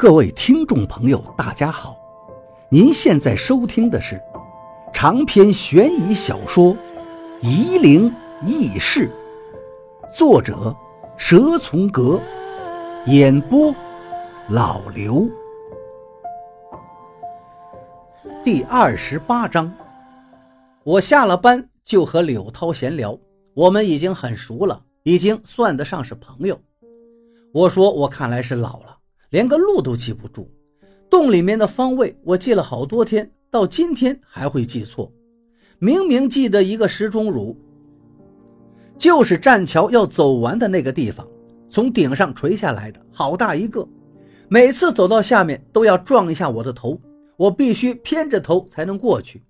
各位听众朋友，大家好！您现在收听的是长篇悬疑小说《夷陵轶事》，作者蛇从阁，演播老刘。第二十八章，我下了班就和柳涛闲聊，我们已经很熟了，已经算得上是朋友。我说我看来是老了。连个路都记不住，洞里面的方位我记了好多天，到今天还会记错。明明记得一个石钟乳，就是栈桥要走完的那个地方，从顶上垂下来的，好大一个。每次走到下面都要撞一下我的头，我必须偏着头才能过去。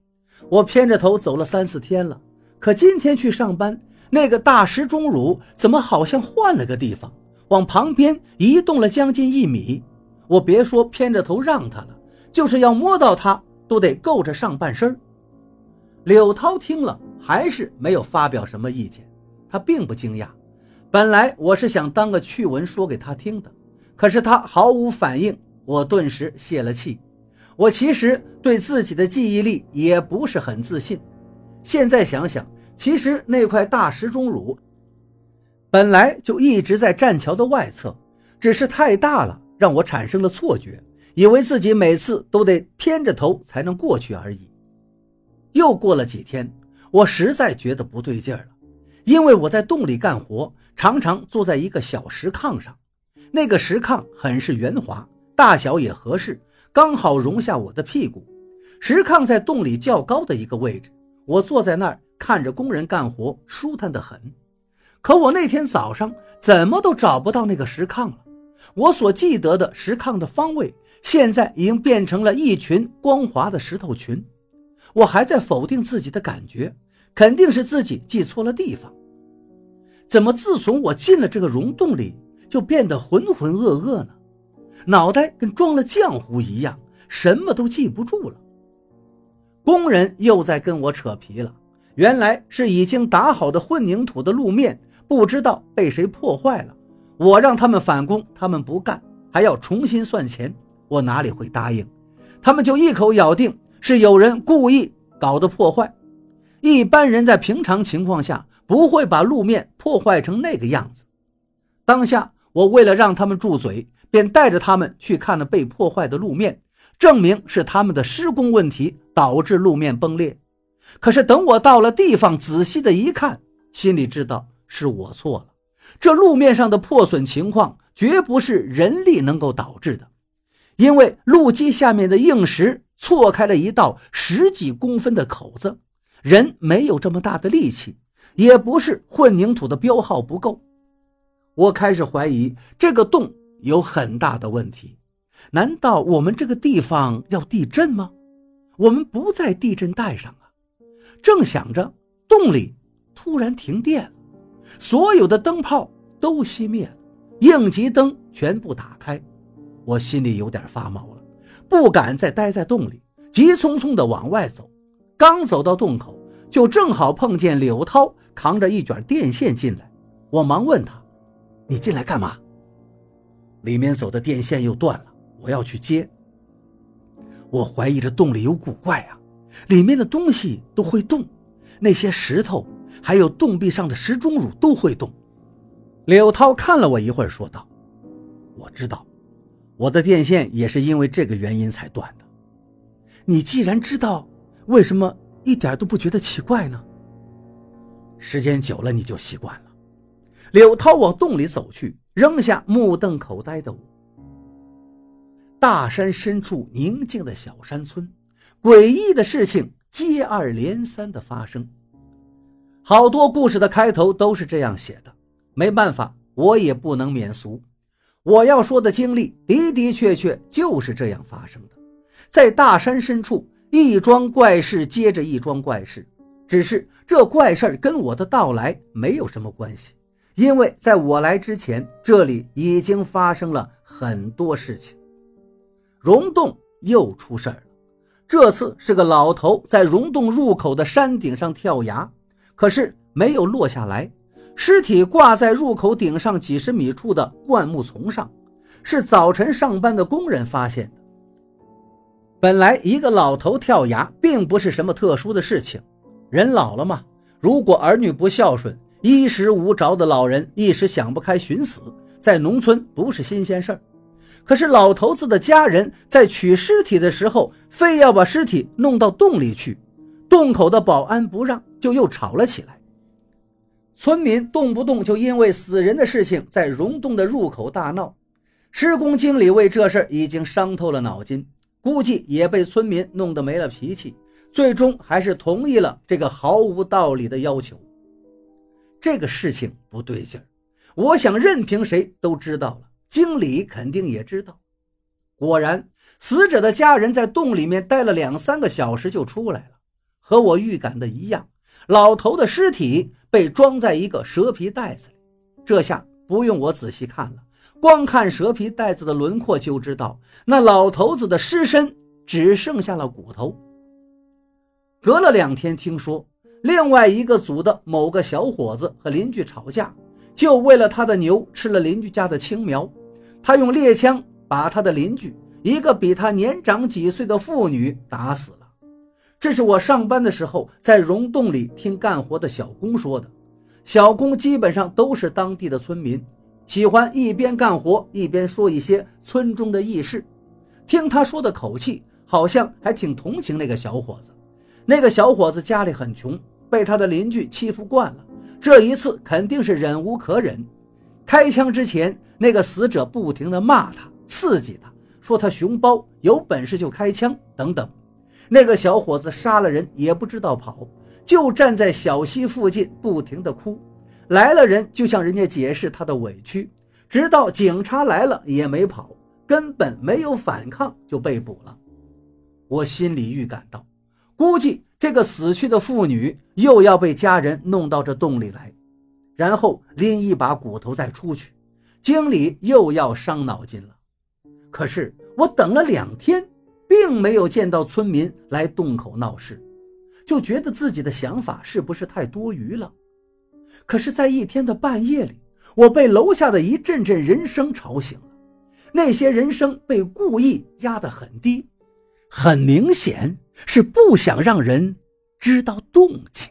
我偏着头走了三四天了，可今天去上班，那个大石钟乳怎么好像换了个地方？往旁边移动了将近一米，我别说偏着头让他了，就是要摸到他，都得够着上半身。柳涛听了，还是没有发表什么意见。他并不惊讶，本来我是想当个趣闻说给他听的，可是他毫无反应，我顿时泄了气。我其实对自己的记忆力也不是很自信。现在想想，其实那块大石钟乳。本来就一直在栈桥的外侧，只是太大了，让我产生了错觉，以为自己每次都得偏着头才能过去而已。又过了几天，我实在觉得不对劲了，因为我在洞里干活，常常坐在一个小石炕上，那个石炕很是圆滑，大小也合适，刚好容下我的屁股。石炕在洞里较高的一个位置，我坐在那儿看着工人干活，舒坦得很。可我那天早上怎么都找不到那个石炕了。我所记得的石炕的方位，现在已经变成了一群光滑的石头群。我还在否定自己的感觉，肯定是自己记错了地方。怎么自从我进了这个溶洞里，就变得浑浑噩噩呢？脑袋跟装了浆糊一样，什么都记不住了。工人又在跟我扯皮了，原来是已经打好的混凝土的路面。不知道被谁破坏了，我让他们返工，他们不干，还要重新算钱，我哪里会答应？他们就一口咬定是有人故意搞的破坏。一般人在平常情况下不会把路面破坏成那个样子。当下，我为了让他们住嘴，便带着他们去看了被破坏的路面，证明是他们的施工问题导致路面崩裂。可是等我到了地方，仔细的一看，心里知道。是我错了，这路面上的破损情况绝不是人力能够导致的，因为路基下面的硬石错开了一道十几公分的口子，人没有这么大的力气，也不是混凝土的标号不够。我开始怀疑这个洞有很大的问题，难道我们这个地方要地震吗？我们不在地震带上啊！正想着，洞里突然停电了。所有的灯泡都熄灭了，应急灯全部打开，我心里有点发毛了，不敢再待在洞里，急匆匆地往外走。刚走到洞口，就正好碰见柳涛扛着一卷电线进来。我忙问他：“你进来干嘛？”里面走的电线又断了，我要去接。我怀疑这洞里有古怪啊，里面的东西都会动，那些石头。还有洞壁上的石钟乳都会动。柳涛看了我一会儿，说道：“我知道，我的电线也是因为这个原因才断的。你既然知道，为什么一点都不觉得奇怪呢？时间久了你就习惯了。”柳涛往洞里走去，扔下目瞪口呆的我。大山深处宁静的小山村，诡异的事情接二连三的发生。好多故事的开头都是这样写的，没办法，我也不能免俗。我要说的经历的的确确就是这样发生的。在大山深处，一桩怪事接着一桩怪事，只是这怪事跟我的到来没有什么关系，因为在我来之前，这里已经发生了很多事情。溶洞又出事儿了，这次是个老头在溶洞入口的山顶上跳崖。可是没有落下来，尸体挂在入口顶上几十米处的灌木丛上。是早晨上班的工人发现的。本来一个老头跳崖并不是什么特殊的事情，人老了嘛，如果儿女不孝顺，衣食无着的老人一时想不开寻死，在农村不是新鲜事儿。可是老头子的家人在取尸体的时候，非要把尸体弄到洞里去，洞口的保安不让，就又吵了起来。村民动不动就因为死人的事情在溶洞的入口大闹，施工经理为这事已经伤透了脑筋，估计也被村民弄得没了脾气，最终还是同意了这个毫无道理的要求。这个事情不对劲儿，我想任凭谁都知道了。经理肯定也知道。果然，死者的家人在洞里面待了两三个小时就出来了，和我预感的一样，老头的尸体被装在一个蛇皮袋子里。这下不用我仔细看了，光看蛇皮袋子的轮廓就知道，那老头子的尸身只剩下了骨头。隔了两天，听说另外一个组的某个小伙子和邻居吵架，就为了他的牛吃了邻居家的青苗。他用猎枪把他的邻居一个比他年长几岁的妇女打死了。这是我上班的时候在溶洞里听干活的小工说的。小工基本上都是当地的村民，喜欢一边干活一边说一些村中的轶事。听他说的口气，好像还挺同情那个小伙子。那个小伙子家里很穷，被他的邻居欺负惯了，这一次肯定是忍无可忍。开枪之前。那个死者不停地骂他，刺激他，说他熊包，有本事就开枪等等。那个小伙子杀了人也不知道跑，就站在小溪附近不停地哭。来了人就向人家解释他的委屈，直到警察来了也没跑，根本没有反抗就被捕了。我心里预感到，估计这个死去的妇女又要被家人弄到这洞里来，然后拎一把骨头再出去。经理又要伤脑筋了，可是我等了两天，并没有见到村民来洞口闹事，就觉得自己的想法是不是太多余了？可是，在一天的半夜里，我被楼下的一阵阵人声吵醒了。那些人声被故意压得很低，很明显是不想让人知道动静。